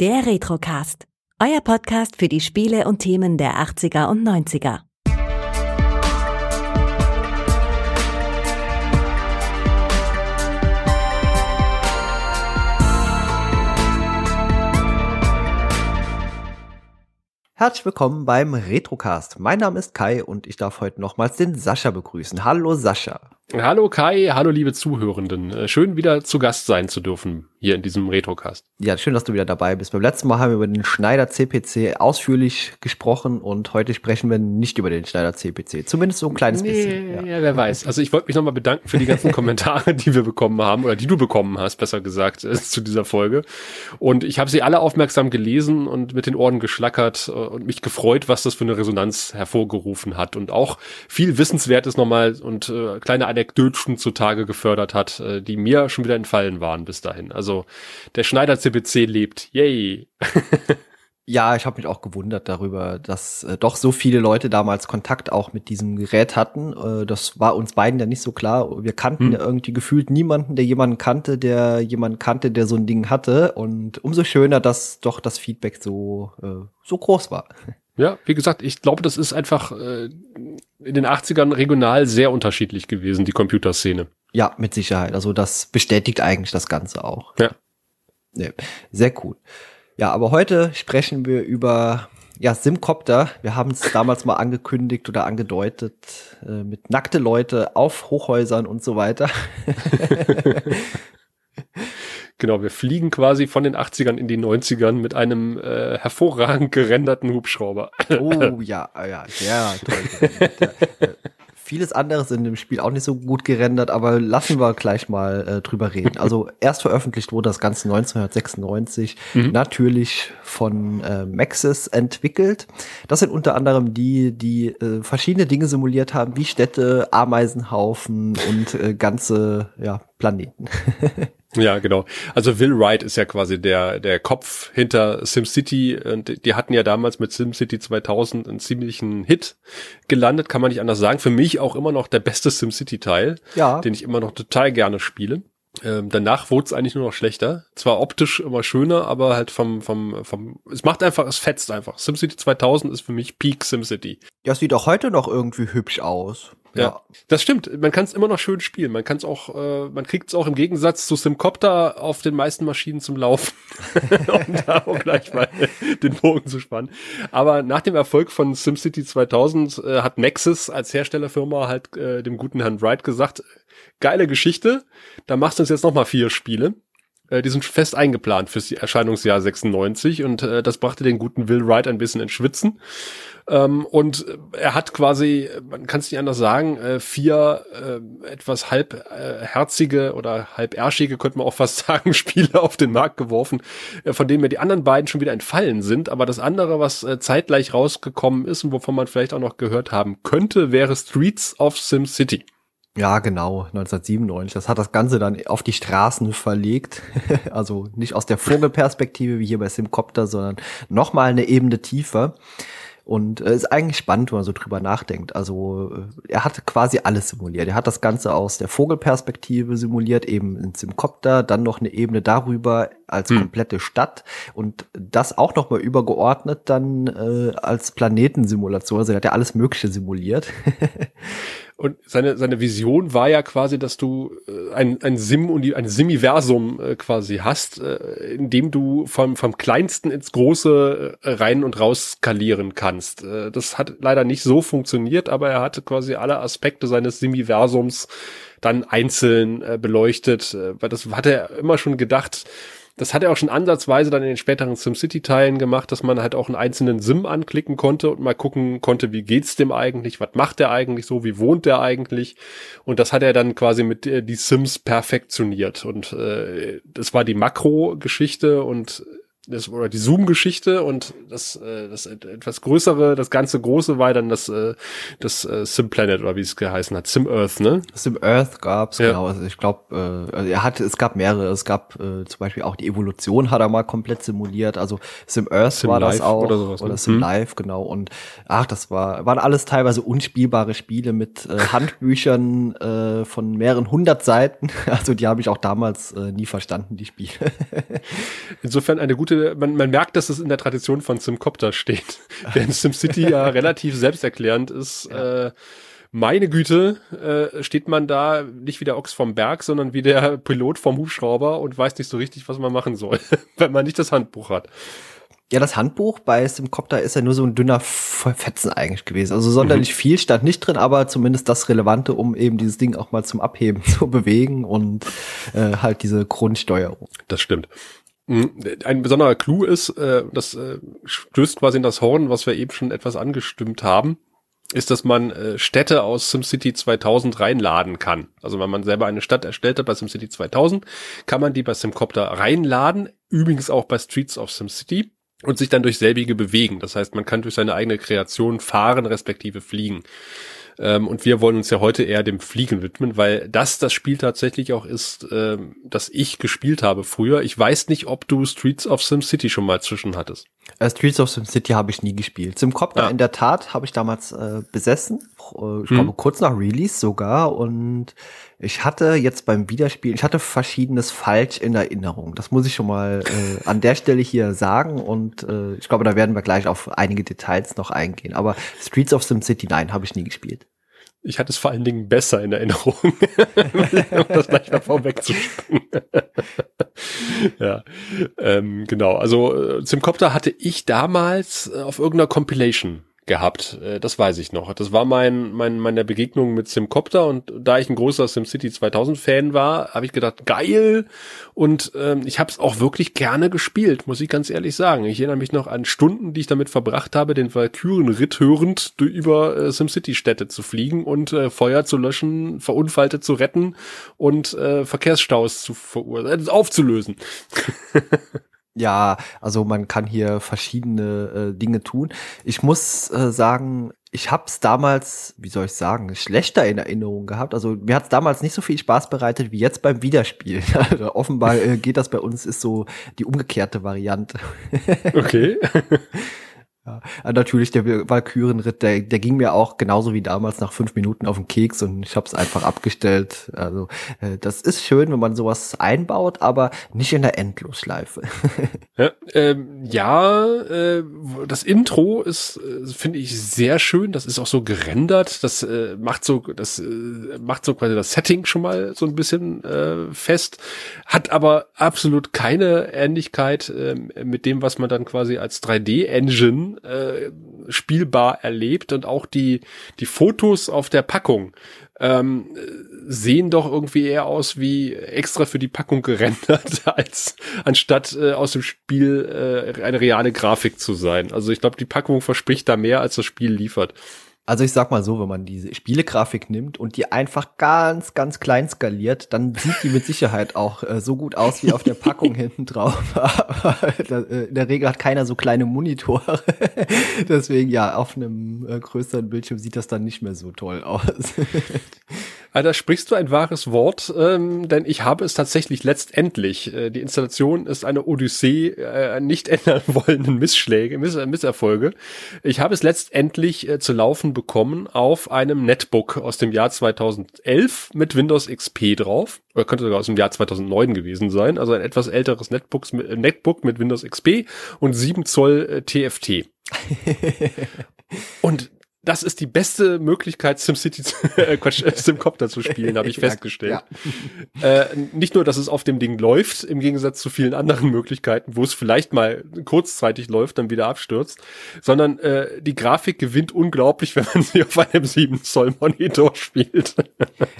Der Retrocast. Euer Podcast für die Spiele und Themen der 80er und 90er. Herzlich willkommen beim Retrocast. Mein Name ist Kai und ich darf heute nochmals den Sascha begrüßen. Hallo Sascha. Hallo Kai, hallo liebe Zuhörenden. Äh, schön wieder zu Gast sein zu dürfen hier in diesem Retrocast. Ja, schön, dass du wieder dabei bist. Beim letzten Mal haben wir über den Schneider CPC ausführlich gesprochen und heute sprechen wir nicht über den Schneider CPC. Zumindest so ein kleines nee, bisschen. Ja. ja, wer weiß. Also ich wollte mich nochmal bedanken für die ganzen Kommentare, die wir bekommen haben oder die du bekommen hast, besser gesagt, äh, zu dieser Folge. Und ich habe sie alle aufmerksam gelesen und mit den Ohren geschlackert äh, und mich gefreut, was das für eine Resonanz hervorgerufen hat und auch viel Wissenswertes nochmal und äh, kleine Anekdötchen zutage gefördert hat, äh, die mir schon wieder entfallen waren bis dahin. Also der Schneider CPC lebt. Yay. Ja, ich habe mich auch gewundert darüber, dass äh, doch so viele Leute damals Kontakt auch mit diesem Gerät hatten. Äh, das war uns beiden ja nicht so klar. Wir kannten hm. ja irgendwie gefühlt niemanden, der jemanden kannte, der jemanden kannte, der so ein Ding hatte. Und umso schöner, dass doch das Feedback so, äh, so groß war. Ja, wie gesagt, ich glaube, das ist einfach äh, in den 80ern regional sehr unterschiedlich gewesen, die Computerszene. Ja, mit Sicherheit. Also das bestätigt eigentlich das Ganze auch. Ja. Nee, sehr cool. Ja, aber heute sprechen wir über ja, Simcopter. Wir haben es damals mal angekündigt oder angedeutet äh, mit nackte Leute auf Hochhäusern und so weiter. Genau, wir fliegen quasi von den 80ern in die 90ern mit einem äh, hervorragend gerenderten Hubschrauber. Oh ja, ja, sehr toll. vieles anderes in dem Spiel auch nicht so gut gerendert, aber lassen wir gleich mal äh, drüber reden. Also erst veröffentlicht wurde das Ganze 1996, mhm. natürlich von äh, Maxis entwickelt. Das sind unter anderem die, die äh, verschiedene Dinge simuliert haben, wie Städte, Ameisenhaufen und äh, ganze ja, Planeten. Ja, genau. Also Will Wright ist ja quasi der, der Kopf hinter SimCity und die hatten ja damals mit SimCity 2000 einen ziemlichen Hit gelandet, kann man nicht anders sagen. Für mich auch immer noch der beste SimCity-Teil, ja. den ich immer noch total gerne spiele. Ähm, danach wurde es eigentlich nur noch schlechter. Zwar optisch immer schöner, aber halt vom, vom, vom, es macht einfach, es fetzt einfach. SimCity 2000 ist für mich Peak SimCity. Ja, es sieht auch heute noch irgendwie hübsch aus. Ja, ja. das stimmt. Man kann es immer noch schön spielen. Man kann es auch, äh, man kriegt es auch im Gegensatz zu Simcopter auf den meisten Maschinen zum Laufen, um da auch gleich mal den Bogen zu spannen. Aber nach dem Erfolg von SimCity 2000 äh, hat Nexus als Herstellerfirma halt äh, dem guten Herrn Wright gesagt, geile Geschichte, da machst du uns jetzt noch mal vier Spiele. Äh, die sind fest eingeplant fürs Erscheinungsjahr 96 und äh, das brachte den guten Will Wright ein bisschen ins Schwitzen. Ähm, und er hat quasi, man kann es nicht anders sagen, äh, vier äh, etwas halbherzige äh, oder halbärschige, könnte man auch fast sagen, Spiele auf den Markt geworfen, äh, von denen mir die anderen beiden schon wieder entfallen sind. Aber das andere, was äh, zeitgleich rausgekommen ist und wovon man vielleicht auch noch gehört haben könnte, wäre Streets of Sim City. Ja, genau, 1997. Das hat das Ganze dann auf die Straßen verlegt. also nicht aus der Vogelperspektive wie hier bei Simcopter, sondern nochmal eine Ebene tiefer. Und äh, ist eigentlich spannend, wenn man so drüber nachdenkt. Also äh, er hat quasi alles simuliert. Er hat das Ganze aus der Vogelperspektive simuliert, eben in Simcopter, dann noch eine Ebene darüber als hm. komplette Stadt und das auch noch mal übergeordnet dann äh, als Planetensimulation. Also er hat ja alles Mögliche simuliert. Und seine, seine Vision war ja quasi, dass du äh, ein, ein Sim und ein Simiversum äh, quasi hast, äh, in dem du vom, vom kleinsten ins große rein und raus skalieren kannst. Das hat leider nicht so funktioniert, aber er hatte quasi alle Aspekte seines Simiversums dann einzeln beleuchtet, weil das hat er immer schon gedacht, das hat er auch schon ansatzweise dann in den späteren SimCity-Teilen gemacht, dass man halt auch einen einzelnen Sim anklicken konnte und mal gucken konnte, wie geht's dem eigentlich, was macht der eigentlich so, wie wohnt der eigentlich. Und das hat er dann quasi mit äh, die Sims perfektioniert. Und äh, das war die Makro-Geschichte und das, oder die Zoom-Geschichte und das, äh, das etwas größere, das ganze große war dann das, äh, das äh, Sim Planet oder wie es geheißen hat, Sim Earth, ne? Sim Earth gab's ja. genau. Also ich glaube, äh, also er hat, es gab mehrere. Es gab äh, zum Beispiel auch die Evolution hat er mal komplett simuliert. Also Sim Earth Sim war Life das auch oder, sowas, oder ne? Sim hm. Life genau. Und ach, das war waren alles teilweise unspielbare Spiele mit äh, Handbüchern äh, von mehreren hundert Seiten. Also die habe ich auch damals äh, nie verstanden, die Spiele. Insofern eine gute merkte, man, man merkt, dass es in der Tradition von Simcopter steht. Während SimCity ja relativ selbsterklärend ist. Ja. Äh, meine Güte, äh, steht man da nicht wie der Ochs vom Berg, sondern wie der Pilot vom Hubschrauber und weiß nicht so richtig, was man machen soll, wenn man nicht das Handbuch hat. Ja, das Handbuch bei Simcopter ist ja nur so ein dünner Fetzen eigentlich gewesen. Also sonderlich mhm. viel stand nicht drin, aber zumindest das Relevante, um eben dieses Ding auch mal zum Abheben zu bewegen und äh, halt diese Grundsteuerung. Das stimmt. Mhm. Ein besonderer Clou ist, äh, das äh, stößt quasi in das Horn, was wir eben schon etwas angestimmt haben, ist, dass man äh, Städte aus SimCity 2000 reinladen kann. Also wenn man selber eine Stadt erstellt hat bei SimCity 2000, kann man die bei Simcopter reinladen, übrigens auch bei Streets of SimCity und sich dann durch selbige bewegen. Das heißt, man kann durch seine eigene Kreation fahren, respektive fliegen. Ähm, und wir wollen uns ja heute eher dem Fliegen widmen, weil das das Spiel tatsächlich auch ist, ähm, das ich gespielt habe früher. Ich weiß nicht, ob du Streets of SimCity schon mal zwischen hattest. Uh, Streets of SimCity habe ich nie gespielt. Simcopter ja. in der Tat habe ich damals äh, besessen. Ich hm. glaube kurz nach Release sogar und ich hatte jetzt beim Wiederspielen, ich hatte verschiedenes falsch in Erinnerung. Das muss ich schon mal äh, an der Stelle hier sagen und äh, ich glaube, da werden wir gleich auf einige Details noch eingehen. Aber Streets of SimCity, nein, habe ich nie gespielt. Ich hatte es vor allen Dingen besser in Erinnerung, um das gleich mal vorwegzuspringen. ja, ähm, genau. Also äh, Simcopter hatte ich damals äh, auf irgendeiner Compilation gehabt. Äh, das weiß ich noch. Das war mein, mein, meine Begegnung mit Simcopter und da ich ein großer SimCity 2000 Fan war, habe ich gedacht, geil. Und ähm, ich habe es auch wirklich gerne gespielt, muss ich ganz ehrlich sagen. Ich erinnere mich noch an Stunden, die ich damit verbracht habe, den Valkyrenritt hörend über äh, SimCity-Städte zu fliegen und äh, Feuer zu löschen, Verunfallte zu retten und äh, Verkehrsstaus zu verursachen, äh, aufzulösen. Ja, also man kann hier verschiedene äh, Dinge tun. Ich muss äh, sagen, ich habe es damals, wie soll ich sagen, schlechter in Erinnerung gehabt. Also mir hat es damals nicht so viel Spaß bereitet wie jetzt beim Wiederspielen. Also offenbar äh, geht das bei uns, ist so die umgekehrte Variante. Okay. Ja, natürlich der Valkyrenritt, der, der ging mir auch genauso wie damals nach fünf Minuten auf den Keks und ich habe es einfach abgestellt. Also äh, das ist schön, wenn man sowas einbaut, aber nicht in der Endlosschleife. ja, ähm, ja äh, das Intro ist, äh, finde ich, sehr schön. Das ist auch so gerendert. Das äh, macht so, das äh, macht so quasi das Setting schon mal so ein bisschen äh, fest, hat aber absolut keine Ähnlichkeit äh, mit dem, was man dann quasi als 3D-Engine äh, spielbar erlebt und auch die, die Fotos auf der Packung ähm, sehen doch irgendwie eher aus wie extra für die Packung gerendert, als anstatt äh, aus dem Spiel äh, eine reale Grafik zu sein. Also ich glaube, die Packung verspricht da mehr, als das Spiel liefert. Also ich sag mal so, wenn man diese Spielegrafik nimmt und die einfach ganz, ganz klein skaliert, dann sieht die mit Sicherheit auch äh, so gut aus wie auf der Packung hinten drauf. Äh, in der Regel hat keiner so kleine Monitore. Deswegen ja, auf einem äh, größeren Bildschirm sieht das dann nicht mehr so toll aus. Da sprichst du ein wahres Wort, ähm, denn ich habe es tatsächlich letztendlich. Äh, die Installation ist eine Odyssee äh, nicht ändern wollenden Missschläge, Miss Misserfolge. Ich habe es letztendlich äh, zu laufen bekommen auf einem Netbook aus dem Jahr 2011 mit Windows XP drauf. Oder könnte sogar aus dem Jahr 2009 gewesen sein. Also ein etwas älteres Netbooks äh, Netbook mit Windows XP und 7 Zoll äh, TFT. und das ist die beste Möglichkeit, SimCity, äh, Quatsch, äh, SimCopter zu spielen, habe ich festgestellt. Ja. Äh, nicht nur, dass es auf dem Ding läuft, im Gegensatz zu vielen anderen Möglichkeiten, wo es vielleicht mal kurzzeitig läuft, dann wieder abstürzt, sondern äh, die Grafik gewinnt unglaublich, wenn man sie auf einem 7 Zoll Monitor spielt.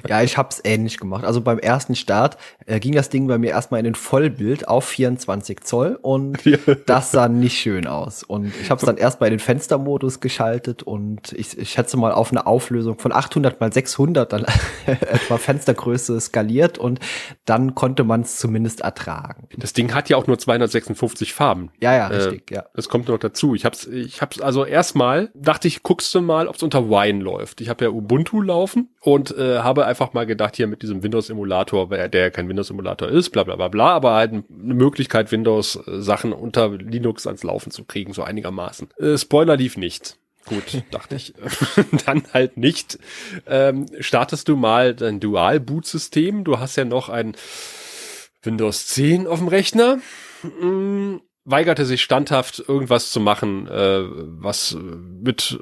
ja, ich hab's ähnlich gemacht. Also beim ersten Start äh, ging das Ding bei mir erstmal in den Vollbild auf 24 Zoll und ja. das sah nicht schön aus. Und ich habe es dann erst bei den Fenstermodus geschaltet und ich, ich schätze mal auf eine Auflösung von 800 mal 600 dann etwa Fenstergröße skaliert und dann konnte man es zumindest ertragen. Das Ding hat ja auch nur 256 Farben. Ja, ja, richtig, äh, ja. Das kommt noch dazu. Ich hab's, ich hab's also erstmal dachte ich, guckst du mal, ob es unter Wine läuft. Ich habe ja Ubuntu laufen und äh, habe einfach mal gedacht, hier mit diesem Windows-Emulator, der ja kein Windows-Emulator ist, bla bla bla bla, aber halt eine Möglichkeit, Windows-Sachen unter Linux ans Laufen zu kriegen, so einigermaßen. Äh, Spoiler lief nicht. Gut, dachte ich. Dann halt nicht. Ähm, startest du mal dein Dual-Boot-System. Du hast ja noch ein Windows 10 auf dem Rechner. Mm, weigerte sich standhaft irgendwas zu machen, äh, was mit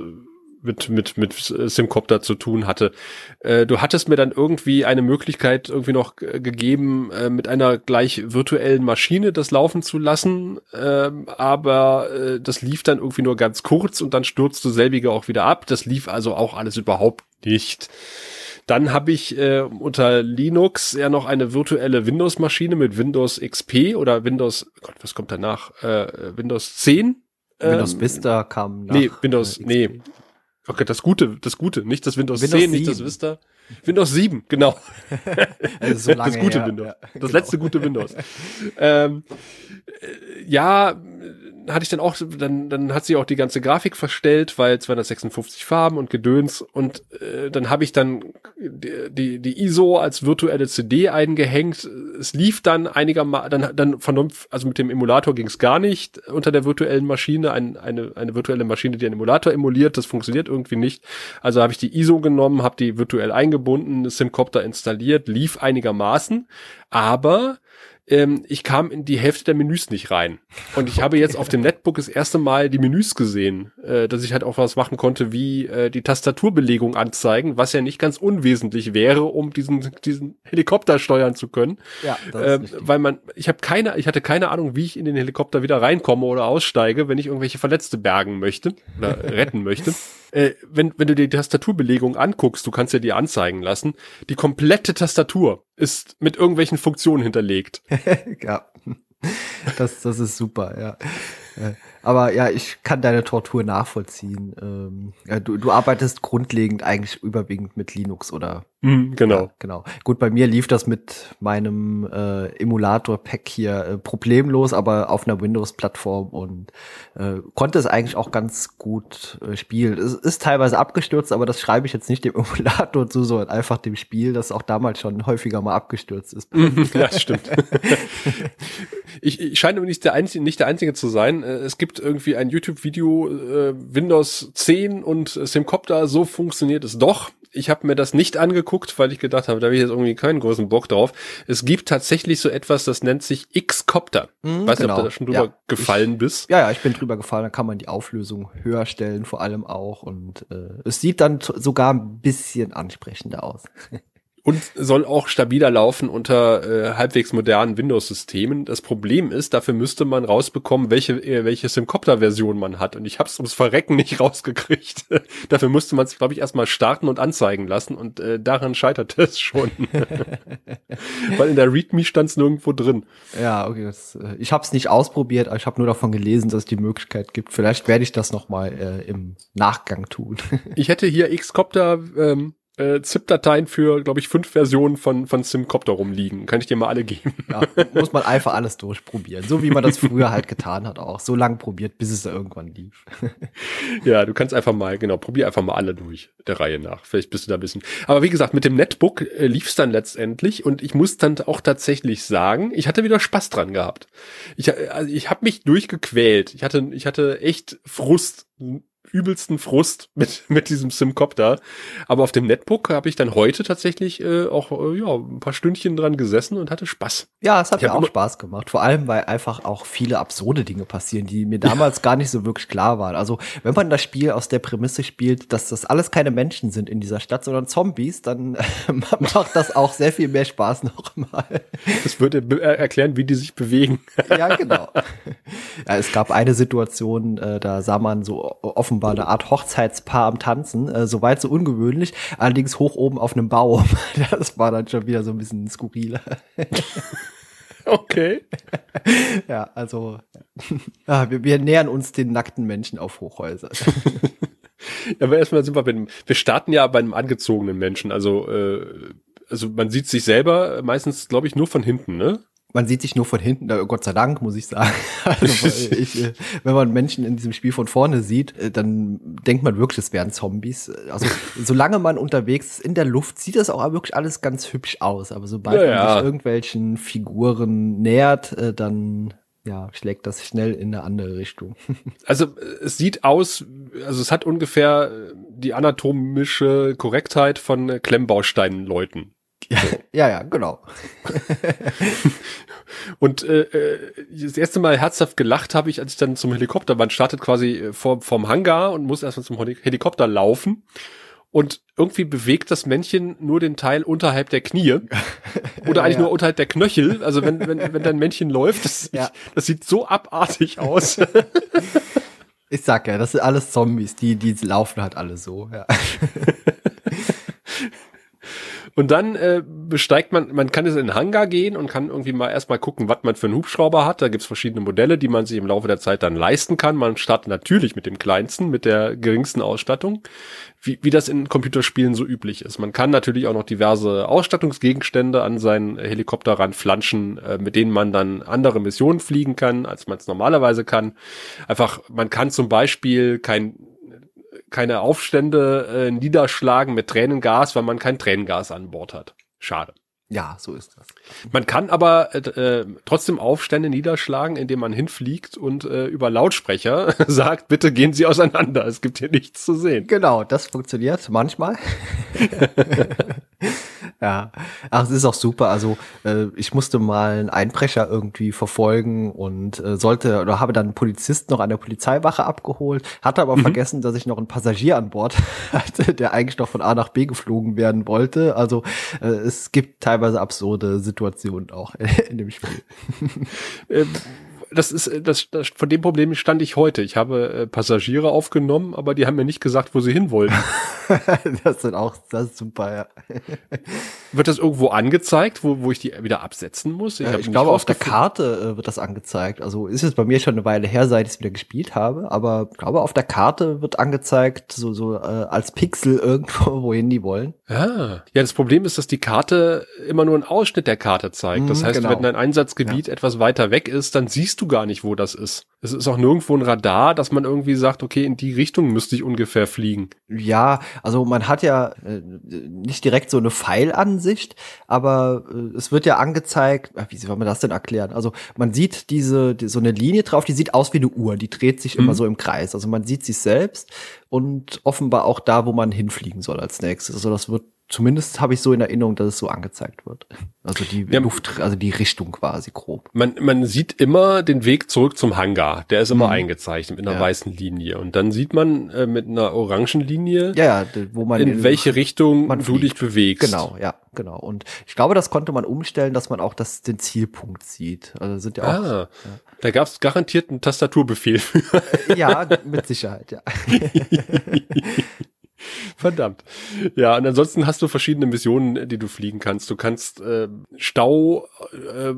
mit, mit, mit Simcopter zu tun hatte. Äh, du hattest mir dann irgendwie eine Möglichkeit irgendwie noch gegeben, äh, mit einer gleich virtuellen Maschine das laufen zu lassen, äh, aber äh, das lief dann irgendwie nur ganz kurz und dann stürzte selbige auch wieder ab. Das lief also auch alles überhaupt nicht. Dann habe ich äh, unter Linux ja noch eine virtuelle Windows-Maschine mit Windows XP oder Windows, Gott, was kommt danach? Äh, Windows 10. Windows ähm, Vista kam nach. Nee, Windows, äh, nee, Okay, das Gute, das Gute, nicht das Windows, Windows 10, 7. nicht das Vista. Windows 7, genau. Also so das gute her, Windows. Ja, das genau. letzte gute Windows. ähm, äh, ja, hatte ich dann auch, dann, dann hat sie auch die ganze Grafik verstellt, weil 256 Farben und Gedöns und äh, dann habe ich dann die, die ISO als virtuelle CD eingehängt. Es lief dann einigermaßen, dann, dann vernunft, also mit dem Emulator ging es gar nicht unter der virtuellen Maschine, ein, eine, eine virtuelle Maschine, die einen Emulator emuliert, das funktioniert irgendwie nicht. Also habe ich die ISO genommen, habe die virtuell eingebunden, Simcopter installiert, lief einigermaßen, aber ähm, ich kam in die Hälfte der Menüs nicht rein. Und ich habe jetzt auf dem Netbook das erste Mal die Menüs gesehen, äh, dass ich halt auch was machen konnte, wie äh, die Tastaturbelegung anzeigen, was ja nicht ganz unwesentlich wäre, um diesen, diesen Helikopter steuern zu können. Ja, das ähm, weil man, ich habe keine, ich hatte keine Ahnung, wie ich in den Helikopter wieder reinkomme oder aussteige, wenn ich irgendwelche Verletzte bergen möchte oder retten möchte äh, wenn, wenn du die Tastaturbelegung anguckst, du kannst ja die anzeigen lassen, die komplette Tastatur ist mit irgendwelchen Funktionen hinterlegt. ja. Das, das ist super, ja. Aber ja, ich kann deine Tortur nachvollziehen. Ähm, ja, du, du arbeitest grundlegend eigentlich überwiegend mit Linux, oder? Mm, genau. Ja, genau. Gut, bei mir lief das mit meinem äh, Emulator-Pack hier äh, problemlos, aber auf einer Windows-Plattform und äh, konnte es eigentlich auch ganz gut äh, spielen. Es ist teilweise abgestürzt, aber das schreibe ich jetzt nicht dem Emulator zu, sondern einfach dem Spiel, das auch damals schon häufiger mal abgestürzt ist. ja, stimmt. ich, ich scheine nicht der, Einzige, nicht der Einzige zu sein. Äh, es gibt irgendwie ein YouTube-Video, äh, Windows 10 und Simcopter, so funktioniert es doch ich habe mir das nicht angeguckt, weil ich gedacht habe, da habe ich jetzt irgendwie keinen großen Bock drauf. Es gibt tatsächlich so etwas, das nennt sich X-Copter. Mhm, Weiß genau. nicht, ob du da schon drüber ja, gefallen ich, bist. Ja, ja, ich bin drüber gefallen. Da kann man die Auflösung höher stellen, vor allem auch. Und äh, es sieht dann sogar ein bisschen ansprechender aus. und soll auch stabiler laufen unter äh, halbwegs modernen Windows-Systemen. Das Problem ist, dafür müsste man rausbekommen, welche äh, welche Simcopter-Version man hat. Und ich habe es ums Verrecken nicht rausgekriegt. dafür musste man es, glaube ich, erstmal starten und anzeigen lassen. Und äh, daran scheitert es schon. Weil in der README stand es nirgendwo drin. Ja, okay. Das, äh, ich habe es nicht ausprobiert, aber ich habe nur davon gelesen, dass es die Möglichkeit gibt. Vielleicht werde ich das noch mal äh, im Nachgang tun. ich hätte hier Xcopter ähm, äh, ZIP-Dateien für, glaube ich, fünf Versionen von, von Simcopter rumliegen. Kann ich dir mal alle geben. Ja, muss man einfach alles durchprobieren. So wie man das früher halt getan hat auch. So lange probiert, bis es da irgendwann lief. ja, du kannst einfach mal, genau, probier einfach mal alle durch, der Reihe nach. Vielleicht bist du da ein bisschen. Aber wie gesagt, mit dem Netbook äh, lief es dann letztendlich und ich muss dann auch tatsächlich sagen, ich hatte wieder Spaß dran gehabt. Ich, äh, also ich habe mich durchgequält. Ich hatte, ich hatte echt Frust übelsten Frust mit, mit diesem Simcopter. Aber auf dem Netbook habe ich dann heute tatsächlich äh, auch äh, ja, ein paar Stündchen dran gesessen und hatte Spaß. Ja, es hat mir auch Spaß gemacht. Vor allem, weil einfach auch viele absurde Dinge passieren, die mir damals ja. gar nicht so wirklich klar waren. Also, wenn man das Spiel aus der Prämisse spielt, dass das alles keine Menschen sind in dieser Stadt, sondern Zombies, dann äh, macht das auch sehr viel mehr Spaß nochmal. Das würde äh, erklären, wie die sich bewegen. ja, genau. Ja, es gab eine Situation, äh, da sah man so offenbar war eine Art Hochzeitspaar am Tanzen, äh, soweit so ungewöhnlich, allerdings hoch oben auf einem Baum. das war dann schon wieder so ein bisschen skurriler. Okay. ja, also ja, wir, wir nähern uns den nackten Menschen auf Hochhäuser. ja, aber erstmal sind wir bei einem, wir starten ja bei einem angezogenen Menschen, also äh, also man sieht sich selber meistens, glaube ich, nur von hinten, ne? Man sieht sich nur von hinten, Gott sei Dank, muss ich sagen. Also, ich, äh, wenn man Menschen in diesem Spiel von vorne sieht, äh, dann denkt man wirklich, es wären Zombies. Also solange man unterwegs ist in der Luft, sieht das auch wirklich alles ganz hübsch aus. Aber sobald ja, man sich irgendwelchen Figuren nähert, äh, dann ja, schlägt das schnell in eine andere Richtung. Also es sieht aus, also es hat ungefähr die anatomische Korrektheit von Klemmbausteinleuten. Ja, ja, ja genau. Und äh, äh, das erste Mal herzhaft gelacht habe ich, als ich dann zum Helikopter, man startet quasi äh, vor, vom Hangar und muss erstmal zum Helikopter laufen. Und irgendwie bewegt das Männchen nur den Teil unterhalb der Knie. Oder eigentlich ja. nur unterhalb der Knöchel. Also wenn, wenn, wenn dein Männchen läuft, das, ja. ich, das sieht so abartig aus. Ich sag ja, das sind alles Zombies, die, die laufen halt alle so, ja. Und dann äh, besteigt man, man kann jetzt in den Hangar gehen und kann irgendwie mal erstmal gucken, was man für einen Hubschrauber hat. Da gibt's verschiedene Modelle, die man sich im Laufe der Zeit dann leisten kann. Man startet natürlich mit dem kleinsten, mit der geringsten Ausstattung, wie, wie das in Computerspielen so üblich ist. Man kann natürlich auch noch diverse Ausstattungsgegenstände an seinen Helikopter ranflanschen, äh, mit denen man dann andere Missionen fliegen kann, als man es normalerweise kann. Einfach, man kann zum Beispiel kein keine Aufstände äh, niederschlagen mit Tränengas, weil man kein Tränengas an Bord hat. Schade. Ja, so ist das. Man kann aber äh, äh, trotzdem Aufstände niederschlagen, indem man hinfliegt und äh, über Lautsprecher sagt, bitte gehen Sie auseinander, es gibt hier nichts zu sehen. Genau, das funktioniert manchmal. ja, ach, es ist auch super. Also äh, ich musste mal einen Einbrecher irgendwie verfolgen und äh, sollte oder habe dann einen Polizisten noch an der Polizeiwache abgeholt, hatte aber mhm. vergessen, dass ich noch einen Passagier an Bord hatte, der eigentlich noch von A nach B geflogen werden wollte. Also äh, es gibt teilweise absurde Situationen auch in dem Spiel. Das ist das, das von dem Problem stand ich heute. Ich habe äh, Passagiere aufgenommen, aber die haben mir nicht gesagt, wo sie hin wollten. das sind auch das ist super. Ja. Wird das irgendwo angezeigt, wo, wo ich die wieder absetzen muss? Ich, äh, ich glaube, auf der Karte äh, wird das angezeigt. Also ist es bei mir schon eine Weile her, seit ich es wieder gespielt habe, aber ich glaube, auf der Karte wird angezeigt, so, so äh, als Pixel irgendwo, wohin die wollen. Ah. Ja, das Problem ist, dass die Karte immer nur einen Ausschnitt der Karte zeigt. Das mhm, heißt, genau. wenn dein Einsatzgebiet ja. etwas weiter weg ist, dann siehst du gar nicht, wo das ist. Es ist auch nirgendwo ein Radar, dass man irgendwie sagt, okay, in die Richtung müsste ich ungefähr fliegen. Ja, also man hat ja äh, nicht direkt so eine Pfeilansicht, aber äh, es wird ja angezeigt, wie soll man das denn erklären? Also man sieht diese, die, so eine Linie drauf, die sieht aus wie eine Uhr, die dreht sich mhm. immer so im Kreis. Also man sieht sich selbst und offenbar auch da, wo man hinfliegen soll als nächstes. Also das wird zumindest habe ich so in Erinnerung, dass es so angezeigt wird. Also die ja, Luft, also die Richtung quasi grob. Man, man sieht immer den Weg zurück zum Hangar. Der ist immer mhm. eingezeichnet mit einer ja. weißen Linie. Und dann sieht man äh, mit einer orangen Linie, ja, wo man in, in welche Richtung man du dich bewegst. Genau, ja, genau. Und ich glaube, das konnte man umstellen, dass man auch das, den Zielpunkt sieht. Also sind ja auch. Ah, ja. Da gab es garantiert einen Tastaturbefehl ja, mit Sicherheit, ja. Verdammt. Ja, und ansonsten hast du verschiedene Missionen, die du fliegen kannst. Du kannst äh, Stau äh,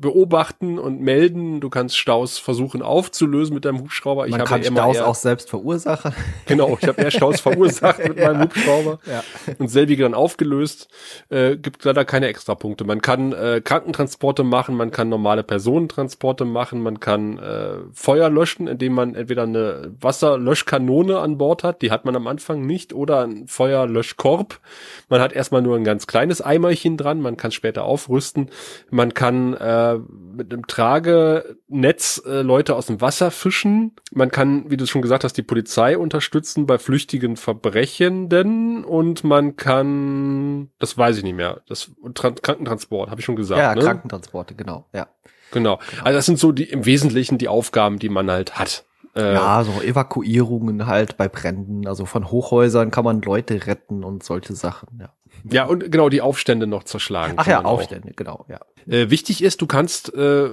beobachten und melden. Du kannst Staus versuchen aufzulösen mit deinem Hubschrauber. Ich Man kann Staus auch selbst verursachen. Genau, ich habe eher Staus verursacht mit ja. meinem Hubschrauber ja. und selbige dann aufgelöst. Äh, gibt leider keine Extrapunkte. Man kann äh, Krankentransporte machen, man kann normale Personentransporte machen, man kann äh, Feuer löschen, indem man entweder eine Wasserlöschkanone an Bord hat, die hat man am Anfang nicht, oder ein Feuerlöschkorb. Man hat erstmal nur ein ganz kleines Eimerchen dran, man kann später aufrüsten. Man kann äh, mit einem Tragenetz äh, Leute aus dem Wasser fischen. Man kann, wie du schon gesagt hast, die Polizei unterstützen bei flüchtigen Verbrechenden und man kann, das weiß ich nicht mehr, das Tran Krankentransport, habe ich schon gesagt. Ja, ne? Krankentransporte, genau, ja. Genau. Also das sind so die im Wesentlichen die Aufgaben, die man halt hat. Äh, ja, so Evakuierungen halt bei Bränden. Also von Hochhäusern kann man Leute retten und solche Sachen, ja. Ja, und genau die Aufstände noch zerschlagen. Ach ja, Aufstände, auch. genau, ja. Äh, wichtig ist, du kannst, äh,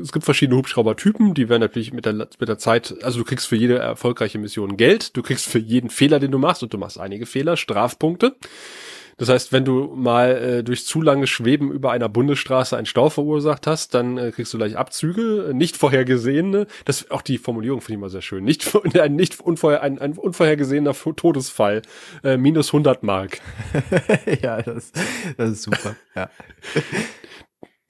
es gibt verschiedene Hubschraubertypen, die werden natürlich mit der, mit der Zeit, also du kriegst für jede erfolgreiche Mission Geld, du kriegst für jeden Fehler, den du machst, und du machst einige Fehler, Strafpunkte. Das heißt, wenn du mal äh, durch zu lange Schweben über einer Bundesstraße einen Stau verursacht hast, dann äh, kriegst du gleich Abzüge, äh, nicht vorhergesehene. Das auch die Formulierung finde ich mal sehr schön. Nicht ein nicht unvorher ein, ein unvorhergesehener Todesfall äh, minus 100 Mark. ja, das, das ist super. Ja.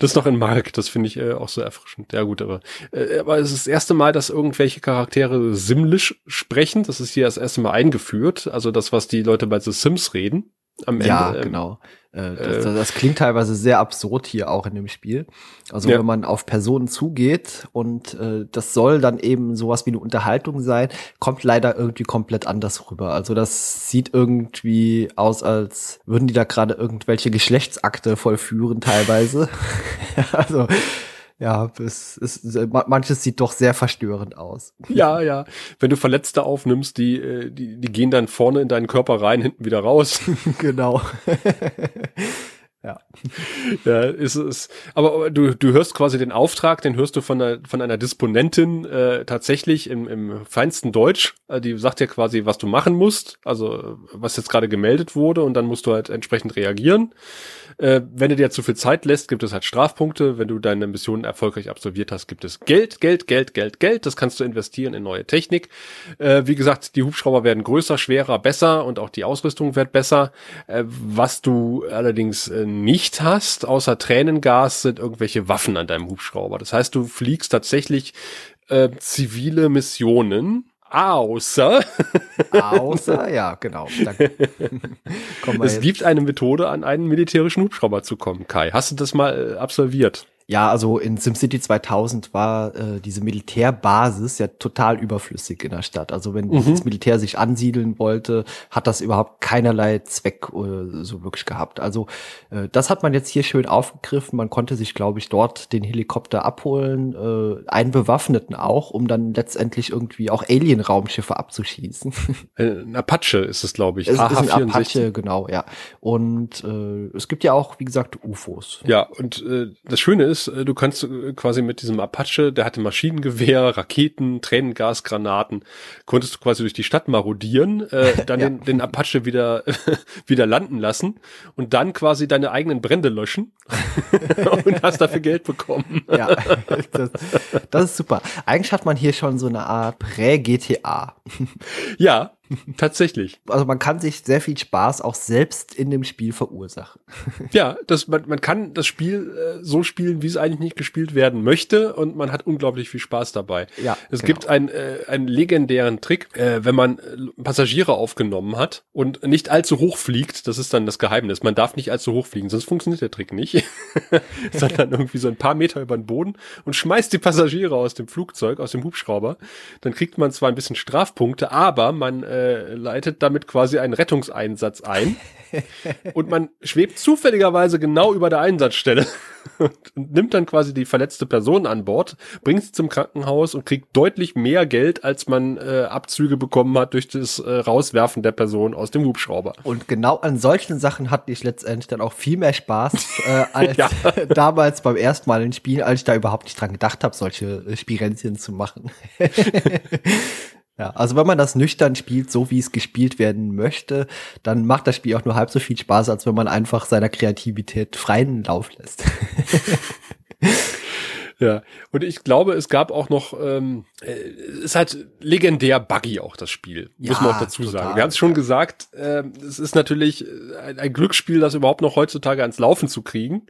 Das ist noch in Mark, das finde ich äh, auch so erfrischend. Ja gut, aber, äh, aber es ist das erste Mal, dass irgendwelche Charaktere simlisch sprechen. Das ist hier das erste Mal eingeführt. Also das, was die Leute bei The Sims reden. Am Ende. Ja, genau. Äh, das, das, klingt teilweise sehr absurd hier auch in dem Spiel. Also ja. wenn man auf Personen zugeht und äh, das soll dann eben sowas wie eine Unterhaltung sein, kommt leider irgendwie komplett anders rüber. Also das sieht irgendwie aus, als würden die da gerade irgendwelche Geschlechtsakte vollführen teilweise. also ja, es ist, manches sieht doch sehr verstörend aus. Ja, ja. Wenn du Verletzte aufnimmst, die, äh, die, die gehen dann vorne in deinen Körper rein, hinten wieder raus. genau. Ja. ja, ist es. Aber du, du hörst quasi den Auftrag, den hörst du von einer, von einer Disponentin äh, tatsächlich im, im feinsten Deutsch. Äh, die sagt dir quasi, was du machen musst, also was jetzt gerade gemeldet wurde und dann musst du halt entsprechend reagieren. Äh, wenn du dir zu viel Zeit lässt, gibt es halt Strafpunkte. Wenn du deine Mission erfolgreich absolviert hast, gibt es Geld, Geld, Geld, Geld, Geld. Das kannst du investieren in neue Technik. Äh, wie gesagt, die Hubschrauber werden größer, schwerer, besser und auch die Ausrüstung wird besser. Äh, was du allerdings äh, nicht hast, außer Tränengas, sind irgendwelche Waffen an deinem Hubschrauber. Das heißt, du fliegst tatsächlich äh, zivile Missionen, Außer. Außer, ja, genau. es gibt eine Methode, an einen militärischen Hubschrauber zu kommen, Kai. Hast du das mal äh, absolviert? Ja, also in SimCity 2000 war äh, diese Militärbasis ja total überflüssig in der Stadt. Also wenn mhm. das Militär sich ansiedeln wollte, hat das überhaupt keinerlei Zweck äh, so wirklich gehabt. Also äh, das hat man jetzt hier schön aufgegriffen. Man konnte sich, glaube ich, dort den Helikopter abholen, äh, einen bewaffneten auch, um dann letztendlich irgendwie auch Alien-Raumschiffe abzuschießen. Äh, ein Apache ist es, glaube ich. Es ist ein Apache, genau, ja. Und äh, es gibt ja auch, wie gesagt, UFOs. Ja, und äh, das Schöne ist, ist, äh, du kannst äh, quasi mit diesem Apache, der hatte Maschinengewehr, Raketen, Tränengasgranaten, konntest du quasi durch die Stadt marodieren, äh, dann ja. den, den Apache wieder, wieder landen lassen und dann quasi deine eigenen Brände löschen und hast dafür Geld bekommen. ja, das, das ist super. Eigentlich hat man hier schon so eine Art Prä-GTA. ja, Tatsächlich. Also man kann sich sehr viel Spaß auch selbst in dem Spiel verursachen. Ja, das, man, man kann das Spiel äh, so spielen, wie es eigentlich nicht gespielt werden möchte und man hat unglaublich viel Spaß dabei. Ja, es genau. gibt ein, äh, einen legendären Trick, äh, wenn man äh, Passagiere aufgenommen hat und nicht allzu hoch fliegt, das ist dann das Geheimnis. Man darf nicht allzu hoch fliegen, sonst funktioniert der Trick nicht. Sondern irgendwie so ein paar Meter über den Boden und schmeißt die Passagiere aus dem Flugzeug, aus dem Hubschrauber. Dann kriegt man zwar ein bisschen Strafpunkte, aber man äh, äh, leitet damit quasi einen Rettungseinsatz ein. und man schwebt zufälligerweise genau über der Einsatzstelle und, nimmt dann quasi die verletzte Person an Bord, bringt sie zum Krankenhaus und kriegt deutlich mehr Geld, als man äh, Abzüge bekommen hat durch das äh, Rauswerfen der Person aus dem Hubschrauber. Und genau an solchen Sachen hatte ich letztendlich dann auch viel mehr Spaß äh, als ja. damals beim ersten Mal in Spiel, als ich da überhaupt nicht dran gedacht habe, solche äh, Spirenzien zu machen. Ja, also wenn man das nüchtern spielt, so wie es gespielt werden möchte, dann macht das Spiel auch nur halb so viel Spaß, als wenn man einfach seiner Kreativität freien Lauf lässt. Ja, und ich glaube, es gab auch noch, ähm, äh, ist halt legendär buggy auch das Spiel, ja, muss man auch dazu total, sagen. Wir haben es schon ja. gesagt, äh, es ist natürlich ein, ein Glücksspiel, das überhaupt noch heutzutage ans Laufen zu kriegen.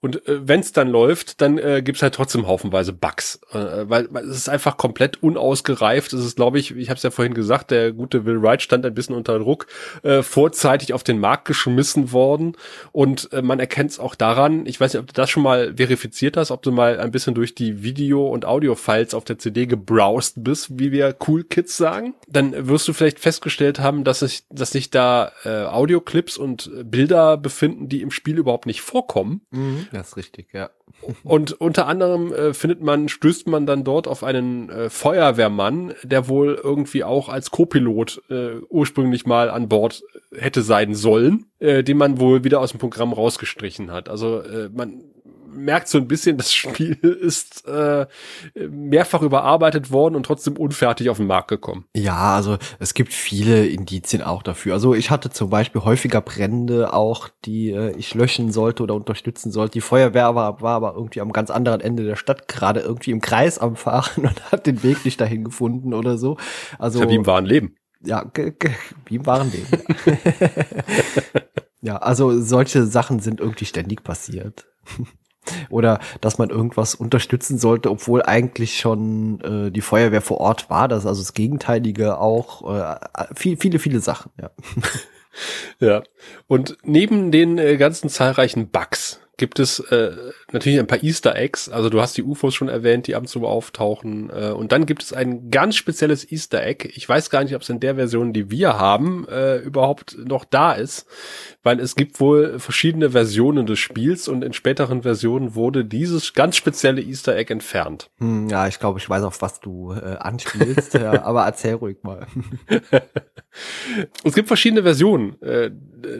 Und äh, wenn es dann läuft, dann äh, gibt halt trotzdem haufenweise Bugs, äh, weil, weil es ist einfach komplett unausgereift. Es ist, glaube ich, ich habe es ja vorhin gesagt, der gute Will Wright stand ein bisschen unter Druck, äh, vorzeitig auf den Markt geschmissen worden. Und äh, man erkennt es auch daran, ich weiß nicht, ob du das schon mal verifiziert hast, ob du mal ein bisschen durch die Video- und Audio-Files auf der CD gebrowst bist, wie wir Cool Kids sagen. Dann wirst du vielleicht festgestellt haben, dass, sich, dass sich da äh, Audioclips und Bilder befinden, die im Spiel überhaupt nicht vorkommen. Mhm das ist richtig, ja. Und unter anderem äh, findet man, stößt man dann dort auf einen äh, Feuerwehrmann, der wohl irgendwie auch als Co-Pilot äh, ursprünglich mal an Bord hätte sein sollen, äh, den man wohl wieder aus dem Programm rausgestrichen hat. Also äh, man merkt so ein bisschen, das Spiel ist äh, mehrfach überarbeitet worden und trotzdem unfertig auf den Markt gekommen. Ja, also es gibt viele Indizien auch dafür. Also ich hatte zum Beispiel häufiger Brände auch, die äh, ich löschen sollte oder unterstützen sollte. Die Feuerwehr war, war aber irgendwie am ganz anderen Ende der Stadt, gerade irgendwie im Kreis am Fahren und hat den Weg nicht dahin gefunden oder so. Also ja, wie im wahren Leben. Ja, wie im wahren Leben. ja, also solche Sachen sind irgendwie ständig passiert. Oder dass man irgendwas unterstützen sollte, obwohl eigentlich schon äh, die Feuerwehr vor Ort war. Das ist also das Gegenteilige auch. Äh, viel, viele, viele Sachen, ja. ja. Und neben den äh, ganzen zahlreichen Bugs, gibt es äh, natürlich ein paar Easter Eggs. Also du hast die UFOs schon erwähnt, die ab und zu auftauchen. Äh, und dann gibt es ein ganz spezielles Easter Egg. Ich weiß gar nicht, ob es in der Version, die wir haben, äh, überhaupt noch da ist, weil es gibt wohl verschiedene Versionen des Spiels und in späteren Versionen wurde dieses ganz spezielle Easter Egg entfernt. Hm, ja, ich glaube, ich weiß, auf was du äh, anspielst, ja, aber erzähl ruhig mal. es gibt verschiedene Versionen äh,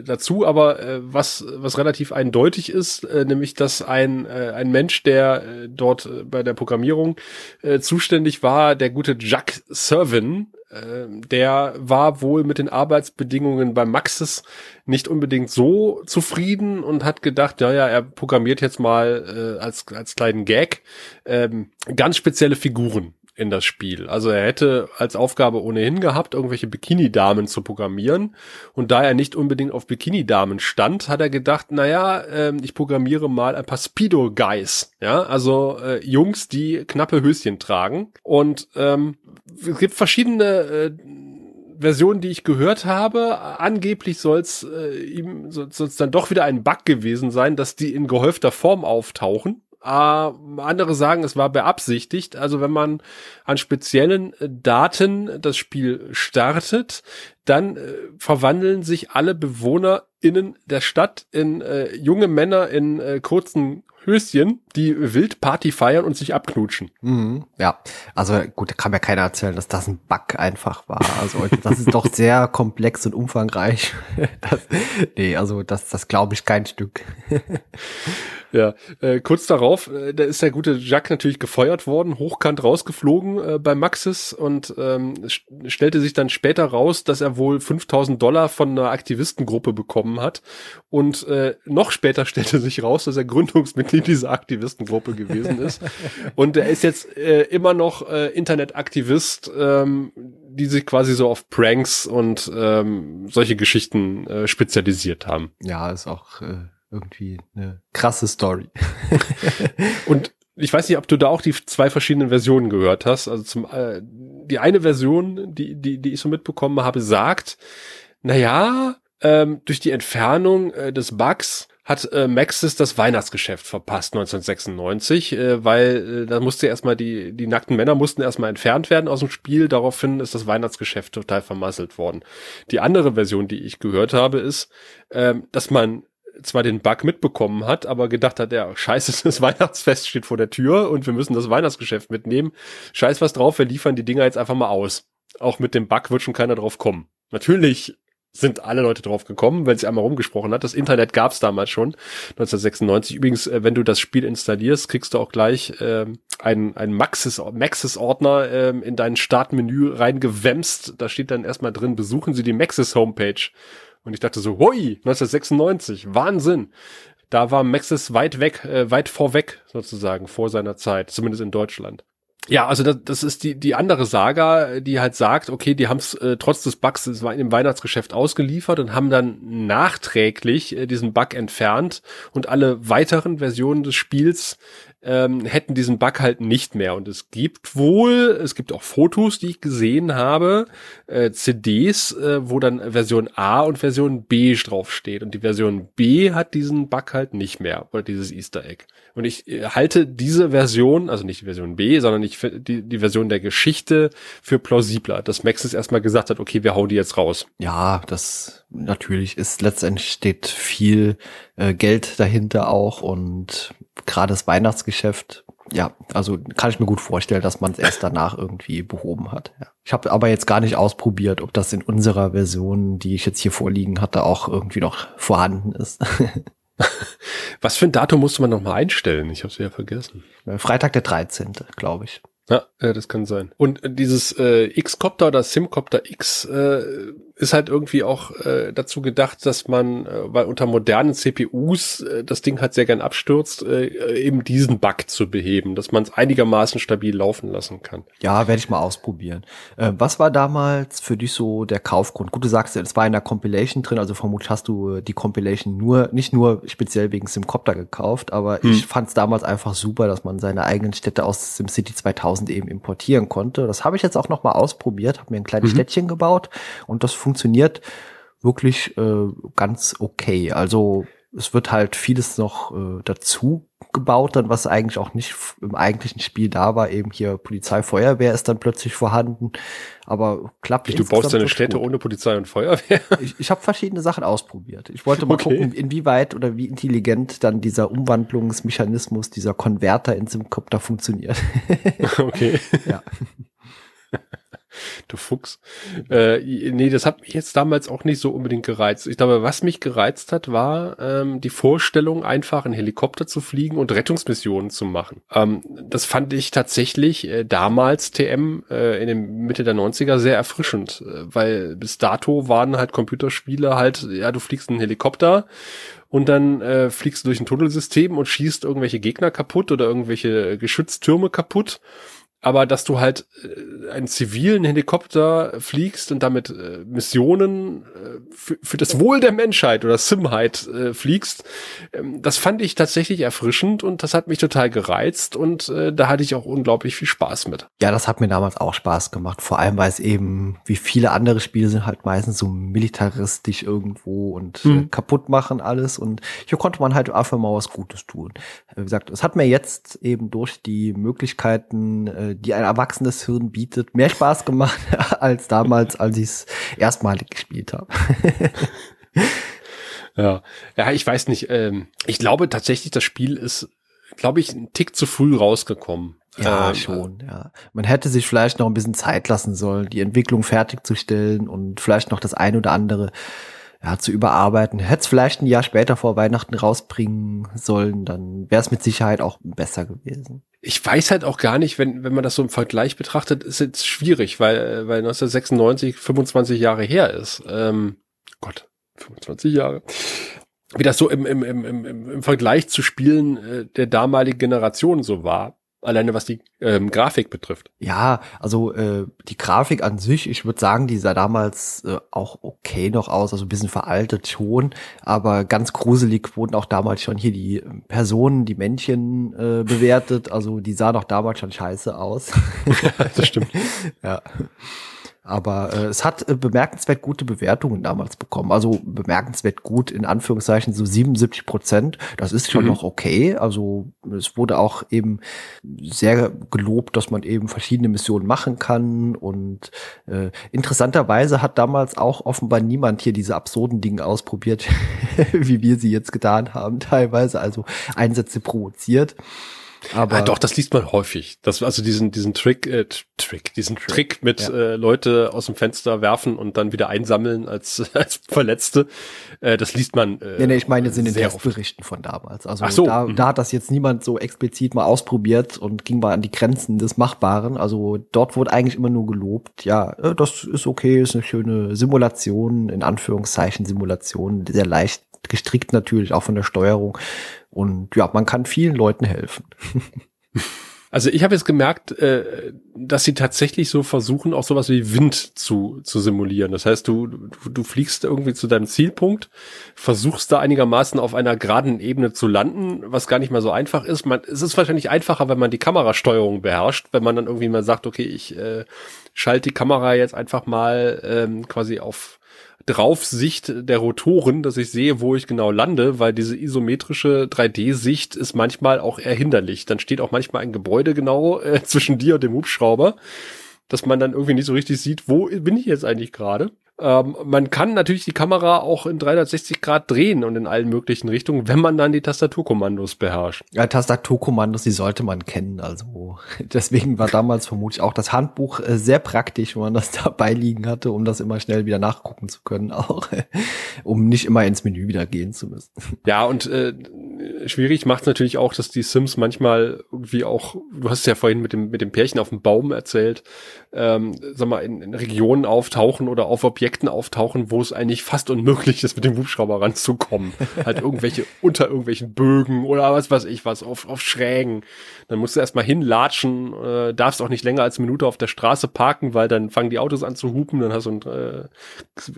dazu, aber äh, was, was relativ eindeutig ist, äh, nämlich dass ein, äh, ein Mensch, der äh, dort äh, bei der Programmierung äh, zuständig war, der gute Jack Servin, äh, der war wohl mit den Arbeitsbedingungen bei Maxis nicht unbedingt so zufrieden und hat gedacht, ja, ja, er programmiert jetzt mal äh, als, als kleinen Gag ähm, ganz spezielle Figuren in das Spiel. Also er hätte als Aufgabe ohnehin gehabt, irgendwelche Bikini-Damen zu programmieren. Und da er nicht unbedingt auf Bikini-Damen stand, hat er gedacht, naja, äh, ich programmiere mal ein paar Speedo-Guys. Ja, also äh, Jungs, die knappe Höschen tragen. Und ähm, es gibt verschiedene äh, Versionen, die ich gehört habe, angeblich soll es äh, ihm soll's dann doch wieder ein Bug gewesen sein, dass die in gehäufter Form auftauchen. Uh, andere sagen, es war beabsichtigt. Also wenn man an speziellen äh, Daten das Spiel startet, dann äh, verwandeln sich alle BewohnerInnen der Stadt in äh, junge Männer in äh, kurzen Höschen, die wild Party feiern und sich abknutschen. Mhm, ja, also gut, da kann mir keiner erzählen, dass das ein Bug einfach war. Also das ist doch sehr komplex und umfangreich. Das, nee, also das, das glaube ich kein Stück. Ja, äh, kurz darauf, äh, da ist der gute Jack natürlich gefeuert worden, hochkant rausgeflogen äh, bei Maxis und ähm, stellte sich dann später raus, dass er wohl 5000 Dollar von einer Aktivistengruppe bekommen hat und äh, noch später stellte sich raus, dass er Gründungsmitglied dieser Aktivistengruppe gewesen ist und er ist jetzt äh, immer noch äh, Internetaktivist, ähm, die sich quasi so auf Pranks und ähm, solche Geschichten äh, spezialisiert haben. Ja, ist auch äh irgendwie eine krasse Story. und ich weiß nicht, ob du da auch die zwei verschiedenen Versionen gehört hast. Also zum äh, die eine Version, die die die ich so mitbekommen habe, sagt, na ja, ähm, durch die Entfernung äh, des Bugs hat äh, Maxis das Weihnachtsgeschäft verpasst 1996, äh, weil äh, da musste erstmal die die nackten Männer mussten erstmal entfernt werden aus dem Spiel. Daraufhin ist das Weihnachtsgeschäft total vermasselt worden. Die andere Version, die ich gehört habe, ist, ähm, dass man zwar den Bug mitbekommen hat, aber gedacht hat, ja, scheiße, das Weihnachtsfest steht vor der Tür und wir müssen das Weihnachtsgeschäft mitnehmen. Scheiß was drauf, wir liefern die Dinger jetzt einfach mal aus. Auch mit dem Bug wird schon keiner drauf kommen. Natürlich sind alle Leute drauf gekommen, weil sie einmal rumgesprochen hat. Das Internet gab es damals schon, 1996. Übrigens, äh, wenn du das Spiel installierst, kriegst du auch gleich ähm, einen, einen Maxis-Ordner Maxis ähm, in dein Startmenü reingewämst. Da steht dann erstmal drin, besuchen Sie die Maxis-Homepage. Und ich dachte so, hui, 1996, Wahnsinn. Da war Maxis weit weg, äh, weit vorweg sozusagen, vor seiner Zeit, zumindest in Deutschland. Ja, also das, das ist die, die andere Saga, die halt sagt, okay, die haben es äh, trotz des Bugs im Weihnachtsgeschäft ausgeliefert und haben dann nachträglich äh, diesen Bug entfernt und alle weiteren Versionen des Spiels ähm, hätten diesen Bug halt nicht mehr. Und es gibt wohl, es gibt auch Fotos, die ich gesehen habe, äh, CDs, äh, wo dann Version A und Version B draufsteht. Und die Version B hat diesen Bug halt nicht mehr, oder dieses Easter Egg. Und ich äh, halte diese Version, also nicht die Version B, sondern ich die, die Version der Geschichte für plausibler, dass Maxis erstmal gesagt hat, okay, wir hauen die jetzt raus. Ja, das natürlich ist letztendlich steht viel äh, Geld dahinter auch und gerade das Weihnachtsgeschäft, ja, also kann ich mir gut vorstellen, dass man es erst danach irgendwie behoben hat. Ja. Ich habe aber jetzt gar nicht ausprobiert, ob das in unserer Version, die ich jetzt hier vorliegen hatte, auch irgendwie noch vorhanden ist. Was für ein Datum musste man noch mal einstellen? Ich habe es ja vergessen. Freitag der 13., glaube ich. Ja, das kann sein. Und dieses äh, X-Copter oder Simcopter X äh, ist halt irgendwie auch äh, dazu gedacht, dass man, äh, weil unter modernen CPUs äh, das Ding halt sehr gern abstürzt, äh, eben diesen Bug zu beheben, dass man es einigermaßen stabil laufen lassen kann. Ja, werde ich mal ausprobieren. Äh, was war damals für dich so der Kaufgrund? Gut, du sagst, es war in der Compilation drin, also vermutlich hast du die Compilation nur, nicht nur speziell wegen Simcopter gekauft, aber hm. ich fand es damals einfach super, dass man seine eigenen Städte aus SimCity 2000 eben importieren konnte. Das habe ich jetzt auch noch mal ausprobiert, habe mir ein kleines mhm. Städtchen gebaut und das funktioniert wirklich äh, ganz okay. Also es wird halt vieles noch äh, dazu gebaut, dann was eigentlich auch nicht im eigentlichen Spiel da war. Eben hier Polizei, Feuerwehr ist dann plötzlich vorhanden, aber klappt. Du baust deine Städte gut. ohne Polizei und Feuerwehr? Ich, ich habe verschiedene Sachen ausprobiert. Ich wollte mal okay. gucken, inwieweit oder wie intelligent dann dieser Umwandlungsmechanismus, dieser Konverter in Simcopter funktioniert. okay. Ja. Du Fuchs. Äh, nee, das hat mich jetzt damals auch nicht so unbedingt gereizt. Ich glaube, was mich gereizt hat, war ähm, die Vorstellung, einfach einen Helikopter zu fliegen und Rettungsmissionen zu machen. Ähm, das fand ich tatsächlich äh, damals TM äh, in den Mitte der 90er sehr erfrischend, äh, weil bis dato waren halt Computerspiele halt, ja, du fliegst einen Helikopter und dann äh, fliegst du durch ein Tunnelsystem und schießt irgendwelche Gegner kaputt oder irgendwelche Geschütztürme kaputt aber dass du halt äh, einen zivilen Helikopter fliegst und damit äh, Missionen äh, für, für das Wohl der Menschheit oder Simheit äh, fliegst, ähm, das fand ich tatsächlich erfrischend und das hat mich total gereizt und äh, da hatte ich auch unglaublich viel Spaß mit. Ja, das hat mir damals auch Spaß gemacht, vor allem weil es eben, wie viele andere Spiele sind halt meistens so militaristisch irgendwo und mhm. äh, kaputt machen alles und hier konnte man halt einfach mal was Gutes tun. Wie gesagt, es hat mir jetzt eben durch die Möglichkeiten äh, die ein erwachsenes Hirn bietet, mehr Spaß gemacht als damals, als ich es erstmalig gespielt habe. ja. ja, ich weiß nicht. Ähm, ich glaube tatsächlich, das Spiel ist, glaube ich, ein Tick zu früh rausgekommen. Ja, ähm, schon, ja. Man hätte sich vielleicht noch ein bisschen Zeit lassen sollen, die Entwicklung fertigzustellen und vielleicht noch das ein oder andere ja, zu überarbeiten. Hätte es vielleicht ein Jahr später vor Weihnachten rausbringen sollen, dann wäre es mit Sicherheit auch besser gewesen. Ich weiß halt auch gar nicht, wenn, wenn man das so im Vergleich betrachtet, ist jetzt schwierig, weil, weil 1996 25 Jahre her ist. Ähm, Gott, 25 Jahre. Wie das so im, im, im, im, im Vergleich zu Spielen äh, der damaligen Generation so war. Alleine was die ähm, Grafik betrifft. Ja, also äh, die Grafik an sich, ich würde sagen, die sah damals äh, auch okay noch aus, also ein bisschen veraltet schon, aber ganz gruselig wurden auch damals schon hier die Personen, die Männchen äh, bewertet, also die sah doch damals schon scheiße aus. das stimmt. ja. Aber äh, es hat äh, bemerkenswert gute Bewertungen damals bekommen. Also bemerkenswert gut, in Anführungszeichen, so 77 Prozent. Das ist schon mhm. noch okay. Also es wurde auch eben sehr gelobt, dass man eben verschiedene Missionen machen kann. Und äh, interessanterweise hat damals auch offenbar niemand hier diese absurden Dinge ausprobiert, wie wir sie jetzt getan haben, teilweise. Also Einsätze provoziert. Aber ah, doch, das liest man häufig. Das also diesen diesen Trick äh, Trick, diesen Trick, Trick mit ja. äh, Leute aus dem Fenster werfen und dann wieder einsammeln als als Verletzte. Äh, das liest man. Äh, nee, nee, ich meine jetzt in den Testberichten von damals. Also Ach so, da, mhm. da hat das jetzt niemand so explizit mal ausprobiert und ging mal an die Grenzen des Machbaren. Also dort wurde eigentlich immer nur gelobt. Ja, äh, das ist okay, ist eine schöne Simulation in Anführungszeichen Simulation, sehr leicht gestrickt natürlich auch von der Steuerung. Und ja, man kann vielen Leuten helfen. Also ich habe jetzt gemerkt, äh, dass sie tatsächlich so versuchen, auch sowas wie Wind zu, zu simulieren. Das heißt, du, du, du fliegst irgendwie zu deinem Zielpunkt, versuchst da einigermaßen auf einer geraden Ebene zu landen, was gar nicht mal so einfach ist. Man, es ist wahrscheinlich einfacher, wenn man die Kamerasteuerung beherrscht, wenn man dann irgendwie mal sagt, okay, ich äh, schalte die Kamera jetzt einfach mal ähm, quasi auf Draufsicht der Rotoren, dass ich sehe, wo ich genau lande, weil diese isometrische 3D-Sicht ist manchmal auch eher hinderlich. Dann steht auch manchmal ein Gebäude genau äh, zwischen dir und dem Hubschrauber, dass man dann irgendwie nicht so richtig sieht, wo bin ich jetzt eigentlich gerade. Ähm, man kann natürlich die Kamera auch in 360 Grad drehen und in allen möglichen Richtungen, wenn man dann die Tastaturkommandos beherrscht. Ja, Tastaturkommandos, die sollte man kennen. Also deswegen war damals vermutlich auch das Handbuch äh, sehr praktisch, wenn man das dabei liegen hatte, um das immer schnell wieder nachgucken zu können, auch um nicht immer ins Menü wieder gehen zu müssen. Ja, und äh, schwierig macht es natürlich auch, dass die Sims manchmal irgendwie auch, du hast es ja vorhin mit dem, mit dem Pärchen auf dem Baum erzählt, ähm, sag mal, in, in Regionen auftauchen oder auf Objekten auftauchen, wo es eigentlich fast unmöglich ist, mit dem Hubschrauber ranzukommen. halt irgendwelche, unter irgendwelchen Bögen oder was weiß ich was, auf, auf Schrägen. Dann musst du erstmal hinlatschen, äh, darfst auch nicht länger als eine Minute auf der Straße parken, weil dann fangen die Autos an zu hupen, dann hast du ein, äh,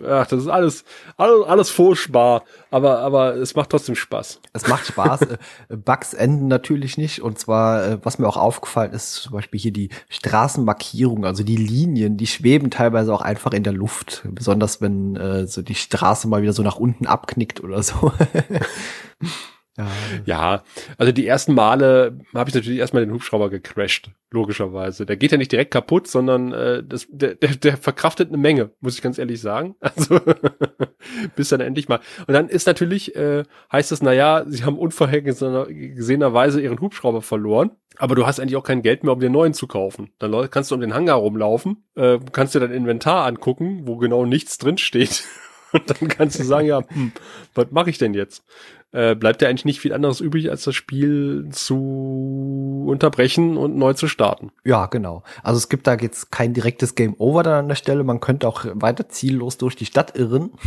ach, das ist alles, alles, alles furchtbar, aber, aber es macht trotzdem Spaß. Es macht Spaß. Äh, Bugs enden natürlich nicht. Und zwar, äh, was mir auch aufgefallen ist, zum Beispiel hier die Straßenmarkierung, also die Linien, die schweben teilweise auch einfach in der Luft. Besonders wenn äh, so die Straße mal wieder so nach unten abknickt oder so. Ja, ja, also die ersten Male habe ich natürlich erstmal den Hubschrauber gecrashed, logischerweise. Der geht ja nicht direkt kaputt, sondern äh, das, der, der, der verkraftet eine Menge, muss ich ganz ehrlich sagen. Also bis dann endlich mal. Und dann ist natürlich, äh, heißt es, naja, sie haben unvorhergesehenerweise ihren Hubschrauber verloren, aber du hast eigentlich auch kein Geld mehr, um den neuen zu kaufen. Dann kannst du um den Hangar rumlaufen, äh, kannst dir dein Inventar angucken, wo genau nichts drin steht. Und dann kannst du sagen, ja, hm, was mache ich denn jetzt? Äh, bleibt ja eigentlich nicht viel anderes übrig, als das Spiel zu unterbrechen und neu zu starten. Ja, genau. Also es gibt da jetzt kein direktes Game Over dann an der Stelle. Man könnte auch weiter ziellos durch die Stadt irren.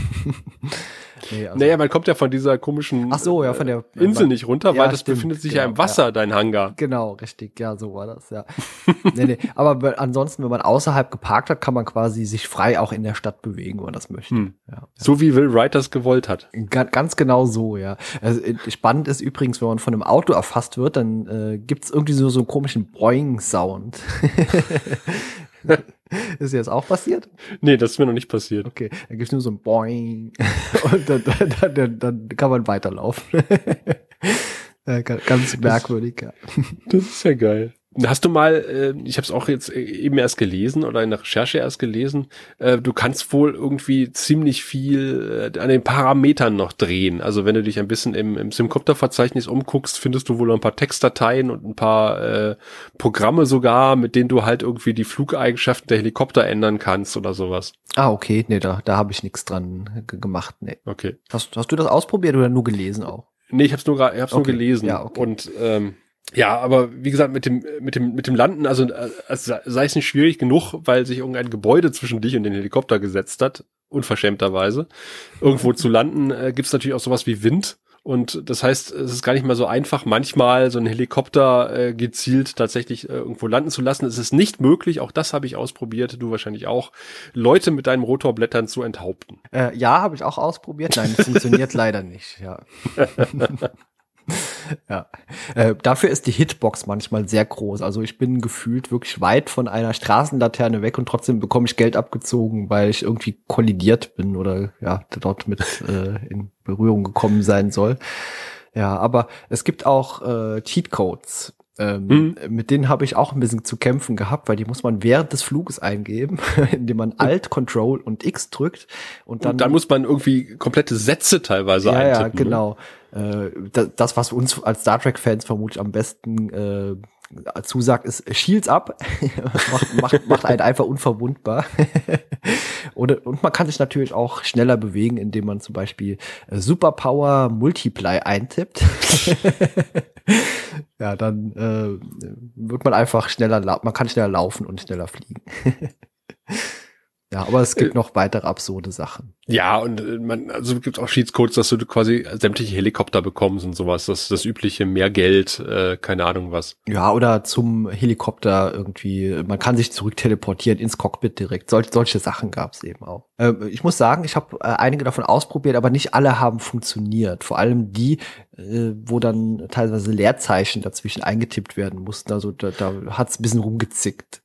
Nee, also naja, man kommt ja von dieser komischen Ach so, ja, von der äh, Insel nicht runter, ja, weil das stimmt, befindet sich genau, ja im Wasser, ja. dein Hangar. Genau, richtig, ja, so war das, ja. nee, nee, aber ansonsten, wenn man außerhalb geparkt hat, kann man quasi sich frei auch in der Stadt bewegen, wenn man das möchte. Hm. Ja, so wie Will Wright das gewollt hat. Ganz genau so, ja. Also, äh, spannend ist übrigens, wenn man von einem Auto erfasst wird, dann äh, gibt es irgendwie so, so einen komischen Boing-Sound. Ist dir das auch passiert? Nee, das ist mir noch nicht passiert. Okay, dann gibt's nur so ein Boing und dann, dann, dann, dann kann man weiterlaufen. Ganz merkwürdig, ja. Das ist ja geil. Hast du mal, äh, ich habe es auch jetzt eben erst gelesen oder in der Recherche erst gelesen, äh, du kannst wohl irgendwie ziemlich viel äh, an den Parametern noch drehen. Also wenn du dich ein bisschen im, im Simcopter-Verzeichnis umguckst, findest du wohl ein paar Textdateien und ein paar äh, Programme sogar, mit denen du halt irgendwie die Flugeigenschaften der Helikopter ändern kannst oder sowas. Ah, okay. Nee, da, da habe ich nichts dran gemacht. Nee. Okay. Hast, hast du das ausprobiert oder nur gelesen auch? Nee, ich habe es nur, ich hab's okay. nur gelesen. Ja, okay. Und ähm, ja, aber wie gesagt, mit dem, mit dem, mit dem Landen, also, also sei es nicht schwierig genug, weil sich irgendein Gebäude zwischen dich und den Helikopter gesetzt hat, unverschämterweise. Irgendwo zu landen, äh, gibt es natürlich auch sowas wie Wind. Und das heißt, es ist gar nicht mal so einfach, manchmal so einen Helikopter äh, gezielt tatsächlich äh, irgendwo landen zu lassen. Es ist nicht möglich, auch das habe ich ausprobiert, du wahrscheinlich auch, Leute mit deinem Rotorblättern zu enthaupten. Äh, ja, habe ich auch ausprobiert. Nein, das funktioniert leider nicht, ja. ja. Äh, dafür ist die Hitbox manchmal sehr groß. Also ich bin gefühlt wirklich weit von einer Straßenlaterne weg und trotzdem bekomme ich Geld abgezogen, weil ich irgendwie kollidiert bin oder ja, dort mit äh, in Berührung gekommen sein soll. Ja, aber es gibt auch äh, Cheatcodes. Ähm, mhm. Mit denen habe ich auch ein bisschen zu kämpfen gehabt, weil die muss man während des Fluges eingeben, indem man Alt, Control und X drückt und dann. Und dann muss man irgendwie komplette Sätze teilweise ja, eintippen. Ja, ne? genau. Äh, das, was uns als Star Trek-Fans vermutlich am besten äh, zusagt, ist Shields ab. macht, macht, macht einen einfach unverwundbar. und, und man kann sich natürlich auch schneller bewegen, indem man zum Beispiel äh, Superpower Multiply eintippt. ja, dann äh, wird man einfach schneller, man kann schneller laufen und schneller fliegen. Ja, aber es gibt äh, noch weitere absurde Sachen. Ja, und äh, man, also gibt auch Cheatscodes, dass du quasi sämtliche Helikopter bekommst und sowas. Das das übliche mehr Geld, äh, keine Ahnung was. Ja, oder zum Helikopter irgendwie, man kann sich zurück teleportieren ins Cockpit direkt. Sol solche Sachen gab's eben auch. Äh, ich muss sagen, ich habe äh, einige davon ausprobiert, aber nicht alle haben funktioniert. Vor allem die, äh, wo dann teilweise Leerzeichen dazwischen eingetippt werden mussten. Also da, da hat's ein bisschen rumgezickt.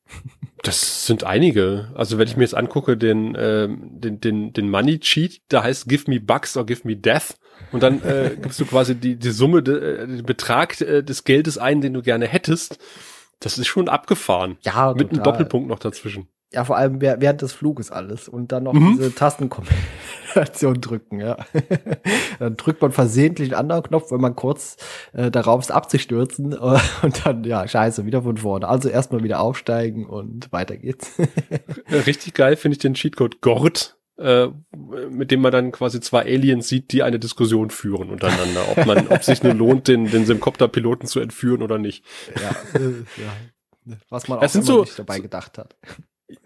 Das sind einige. Also wenn ich mir jetzt angucke, den, äh, den, den, den Money Cheat, da heißt Give me Bucks or Give me Death. Und dann äh, gibst du quasi die, die Summe, de, äh, den Betrag äh, des Geldes ein, den du gerne hättest. Das ist schon abgefahren. Ja, Mit einem Doppelpunkt noch dazwischen. Ja, vor allem während des Fluges alles. Und dann noch mhm. diese Tastenkombination drücken, ja. dann drückt man versehentlich einen anderen Knopf, wenn man kurz äh, darauf ist, abzustürzen. Und dann, ja, scheiße, wieder von vorne. Also erstmal wieder aufsteigen und weiter geht's. Richtig geil finde ich den Cheatcode Gord. Äh, mit dem man dann quasi zwei Aliens sieht, die eine Diskussion führen untereinander, ob man, ob sich nur lohnt, den, den Simcopter-Piloten zu entführen oder nicht. Ja, äh, ja. Was man auch immer so, nicht dabei gedacht hat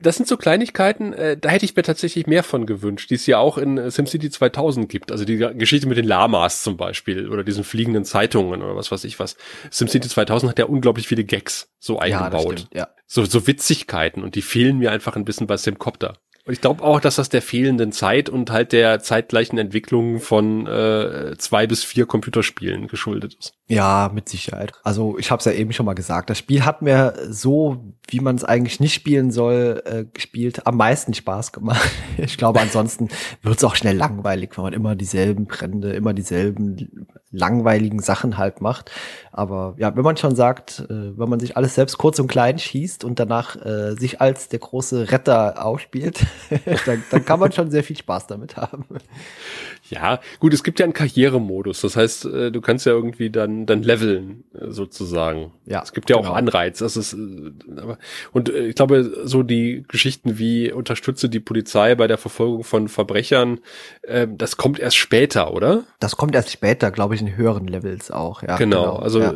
das sind so Kleinigkeiten, äh, da hätte ich mir tatsächlich mehr von gewünscht, die es ja auch in äh, SimCity 2000 gibt. Also die Geschichte mit den Lamas zum Beispiel oder diesen fliegenden Zeitungen oder was weiß ich was. SimCity 2000 hat ja unglaublich viele Gags so eingebaut. Ja, stimmt, ja. So, so Witzigkeiten und die fehlen mir einfach ein bisschen bei Simcopter. Und ich glaube auch, dass das der fehlenden Zeit und halt der zeitgleichen Entwicklung von äh, zwei bis vier Computerspielen geschuldet ist. Ja, mit Sicherheit. Also ich habe es ja eben schon mal gesagt, das Spiel hat mir so, wie man es eigentlich nicht spielen soll, äh, gespielt, am meisten Spaß gemacht. Ich glaube, ansonsten wird es auch schnell langweilig, wenn man immer dieselben Brände, immer dieselben langweiligen Sachen halt macht. Aber ja, wenn man schon sagt, äh, wenn man sich alles selbst kurz und klein schießt und danach äh, sich als der große Retter aufspielt, dann, dann kann man schon sehr viel Spaß damit haben. Ja, gut, es gibt ja einen Karrieremodus. Das heißt, äh, du kannst ja irgendwie dann, dann leveln, äh, sozusagen. Ja. Es gibt ja genau. auch Anreiz. Das ist, äh, aber, und ich glaube, so die Geschichten wie unterstütze die Polizei bei der Verfolgung von Verbrechern, das kommt erst später, oder? Das kommt erst später, glaube ich, in höheren Levels auch, ja. Genau. genau. Also, ja.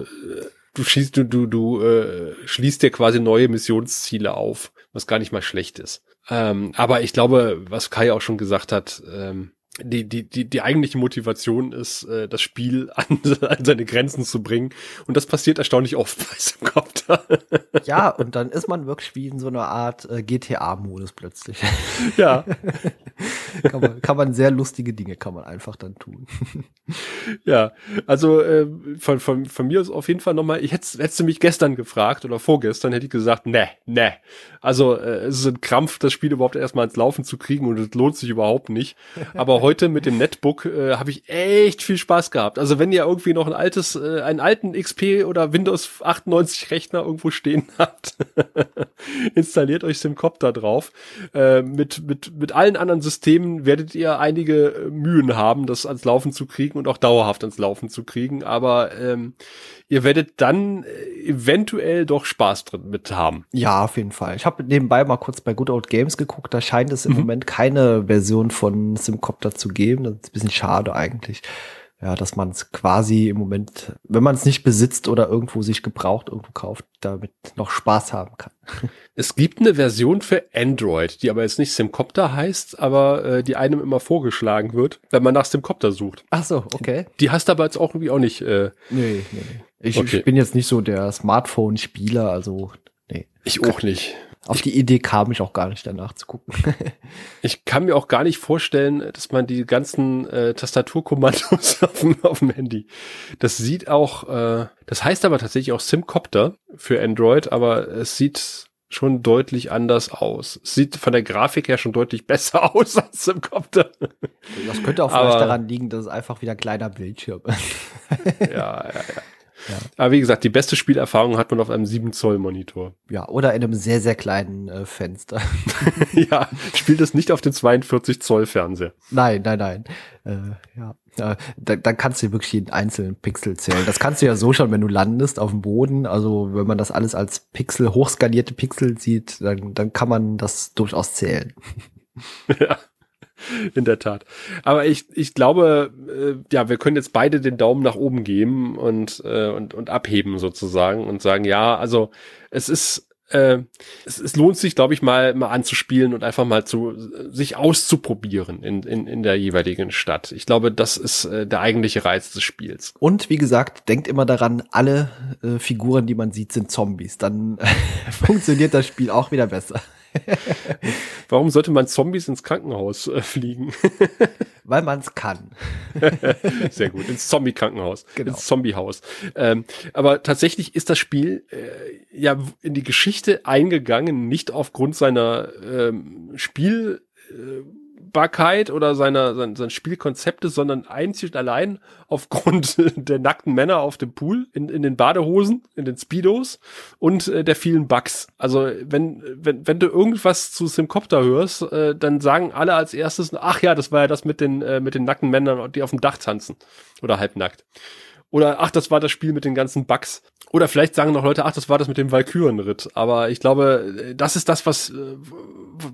du schießt, du, du, du äh, schließt dir quasi neue Missionsziele auf, was gar nicht mal schlecht ist. Ähm, aber ich glaube, was Kai auch schon gesagt hat, ähm, die, die, die, die eigentliche Motivation ist, äh, das Spiel an, an seine Grenzen zu bringen. Und das passiert erstaunlich oft bei Simcopter. Ja, und dann ist man wirklich wie in so einer Art äh, GTA-Modus plötzlich. Ja. kann, man, kann man sehr lustige Dinge kann man einfach dann tun. Ja, also äh, von, von, von mir ist auf jeden Fall nochmal, ich hätte hättest du mich gestern gefragt oder vorgestern, hätte ich gesagt, ne, ne. Also äh, es ist ein Krampf, das Spiel überhaupt erstmal ins Laufen zu kriegen und es lohnt sich überhaupt nicht. Aber heute mit dem Netbook äh, habe ich echt viel Spaß gehabt. Also wenn ihr irgendwie noch ein altes, äh, einen alten XP oder Windows 98 Rechner irgendwo stehen habt, installiert euch Simcopter drauf. Äh, mit, mit, mit allen anderen Systemen werdet ihr einige Mühen haben, das ans Laufen zu kriegen und auch dauerhaft ans Laufen zu kriegen. Aber ähm, ihr werdet dann äh, eventuell doch Spaß drin mit haben. Ja, auf jeden Fall. Ich habe nebenbei mal kurz bei Good Old Games geguckt. Da scheint es im mhm. Moment keine Version von Simcopter zu geben. Das ist ein bisschen schade eigentlich. Ja, dass man es quasi im Moment, wenn man es nicht besitzt oder irgendwo sich gebraucht irgendwo kauft, damit noch Spaß haben kann. Es gibt eine Version für Android, die aber jetzt nicht Simcopter heißt, aber äh, die einem immer vorgeschlagen wird, wenn man nach Simcopter sucht. Ach so, okay. Die hast du aber jetzt auch irgendwie auch nicht. Äh, nee, nee, nee. Ich, okay. ich bin jetzt nicht so der Smartphone-Spieler, also nee. Ich auch nicht. Auf die Idee kam ich auch gar nicht danach zu gucken. ich kann mir auch gar nicht vorstellen, dass man die ganzen äh, Tastaturkommandos auf dem, auf dem Handy. Das sieht auch, äh, das heißt aber tatsächlich auch Simcopter für Android, aber es sieht schon deutlich anders aus. Es sieht von der Grafik her schon deutlich besser aus als Simcopter. Das könnte auch vielleicht aber, daran liegen, dass es einfach wieder ein kleiner Bildschirm ist. ja, ja, ja. Ja. Aber wie gesagt, die beste Spielerfahrung hat man auf einem 7 Zoll Monitor. Ja, oder in einem sehr, sehr kleinen äh, Fenster. ja, spielt es nicht auf den 42 Zoll Fernseher. Nein, nein, nein. Äh, ja. Ja, da, dann kannst du wirklich jeden einzelnen Pixel zählen. Das kannst du ja so schon, wenn du landest auf dem Boden. Also wenn man das alles als Pixel, hochskalierte Pixel sieht, dann, dann kann man das durchaus zählen. Ja. In der Tat. Aber ich, ich glaube, äh, ja, wir können jetzt beide den Daumen nach oben geben und, äh, und, und abheben sozusagen und sagen, ja, also es ist, äh, es, es lohnt sich, glaube ich, mal, mal anzuspielen und einfach mal zu sich auszuprobieren in, in, in der jeweiligen Stadt. Ich glaube, das ist äh, der eigentliche Reiz des Spiels. Und wie gesagt, denkt immer daran, alle äh, Figuren, die man sieht, sind Zombies. Dann funktioniert das Spiel auch wieder besser. Warum sollte man Zombies ins Krankenhaus äh, fliegen? Weil man es kann. Sehr gut, ins Zombie-Krankenhaus, genau. ins Zombie-Haus. Ähm, aber tatsächlich ist das Spiel äh, ja in die Geschichte eingegangen, nicht aufgrund seiner ähm, Spiel äh, Spielbarkeit oder seiner, sein, sein Spielkonzepte, sondern einzig und allein aufgrund der nackten Männer auf dem Pool, in, in den Badehosen, in den Speedos und äh, der vielen Bugs. Also wenn, wenn, wenn du irgendwas zu Simcopter hörst, äh, dann sagen alle als erstes, ach ja, das war ja das mit den, äh, mit den nackten Männern, die auf dem Dach tanzen. Oder halbnackt. Oder ach, das war das Spiel mit den ganzen Bugs. Oder vielleicht sagen noch Leute, ach, das war das mit dem Valkyrenritt. Aber ich glaube, das ist das, was, äh,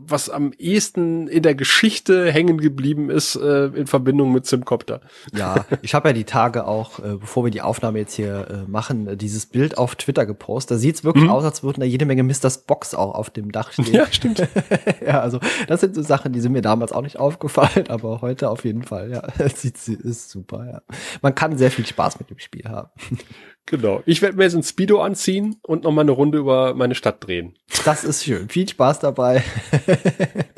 was am ehesten in der Geschichte hängen geblieben ist äh, in Verbindung mit Simcopter. Ja, ich habe ja die Tage auch, äh, bevor wir die Aufnahme jetzt hier äh, machen, äh, dieses Bild auf Twitter gepostet. Da sieht's wirklich mhm. aus, als würden da jede Menge Misters Box auch auf dem Dach stehen. Ja, stimmt. ja, also das sind so Sachen, die sind mir damals auch nicht aufgefallen, aber heute auf jeden Fall. Ja, es ist super. Ja, man kann sehr viel Spaß mit dem Spiel haben. Genau. Ich werde mir jetzt ein Speedo anziehen und noch mal eine Runde über meine Stadt drehen. Das ist schön. Viel Spaß dabei.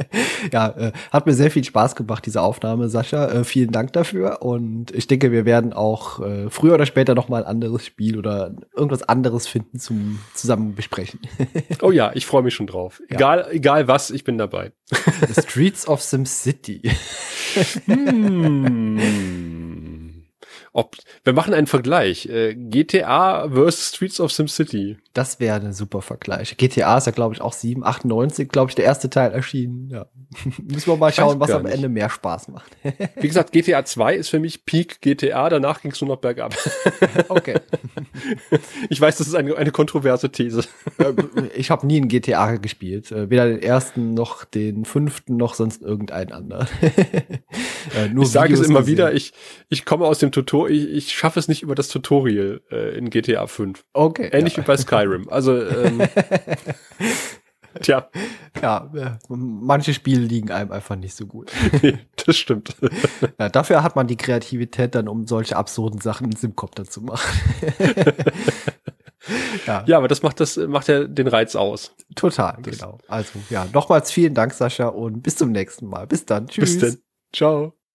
Ja, äh, hat mir sehr viel Spaß gemacht, diese Aufnahme, Sascha. Äh, vielen Dank dafür. Und ich denke, wir werden auch äh, früher oder später noch mal ein anderes Spiel oder irgendwas anderes finden zum zusammen besprechen. oh ja, ich freue mich schon drauf. Ja. Egal, egal was, ich bin dabei. The Streets of SimCity. hm. Ob, wir machen einen Vergleich. Äh, GTA versus Streets of SimCity. Das wäre ein super Vergleich. GTA ist ja, glaube ich, auch 7, 98, glaube ich, der erste Teil erschienen. Ja. Müssen wir mal schauen, was am nicht. Ende mehr Spaß macht. Wie gesagt, GTA 2 ist für mich Peak GTA, danach ging es nur noch bergab. okay. Ich weiß, das ist eine, eine kontroverse These. Äh, ich habe nie ein GTA gespielt. Äh, weder den ersten noch den fünften noch sonst irgendeinen anderen. Äh, ich sage es immer gesehen. wieder, ich, ich komme aus dem Tutorial, ich, ich schaffe es nicht über das Tutorial äh, in GTA 5. Okay. Ähnlich ja. wie bei Skyrim. Also ähm, Tja. Ja, manche Spiele liegen einem einfach nicht so gut. das stimmt. Ja, dafür hat man die Kreativität dann, um solche absurden Sachen im Simcopter zu machen. ja. ja, aber das macht das macht ja den Reiz aus. Total, das genau. Also ja, nochmals vielen Dank, Sascha, und bis zum nächsten Mal. Bis dann. Tschüss. Bis dann. Ciao.